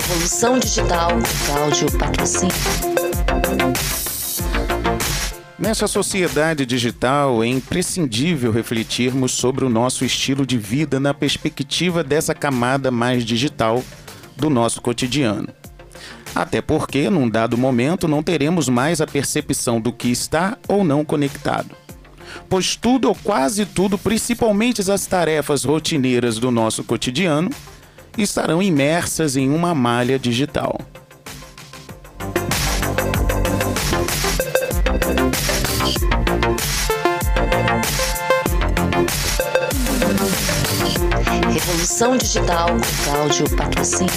Revolução Digital, Cláudio Patrocínio. Nessa sociedade digital, é imprescindível refletirmos sobre o nosso estilo de vida na perspectiva dessa camada mais digital do nosso cotidiano. Até porque, num dado momento, não teremos mais a percepção do que está ou não conectado. Pois tudo ou quase tudo, principalmente as tarefas rotineiras do nosso cotidiano, estarão imersas em uma malha digital. Revolução Digital, Cláudio Patrocínio.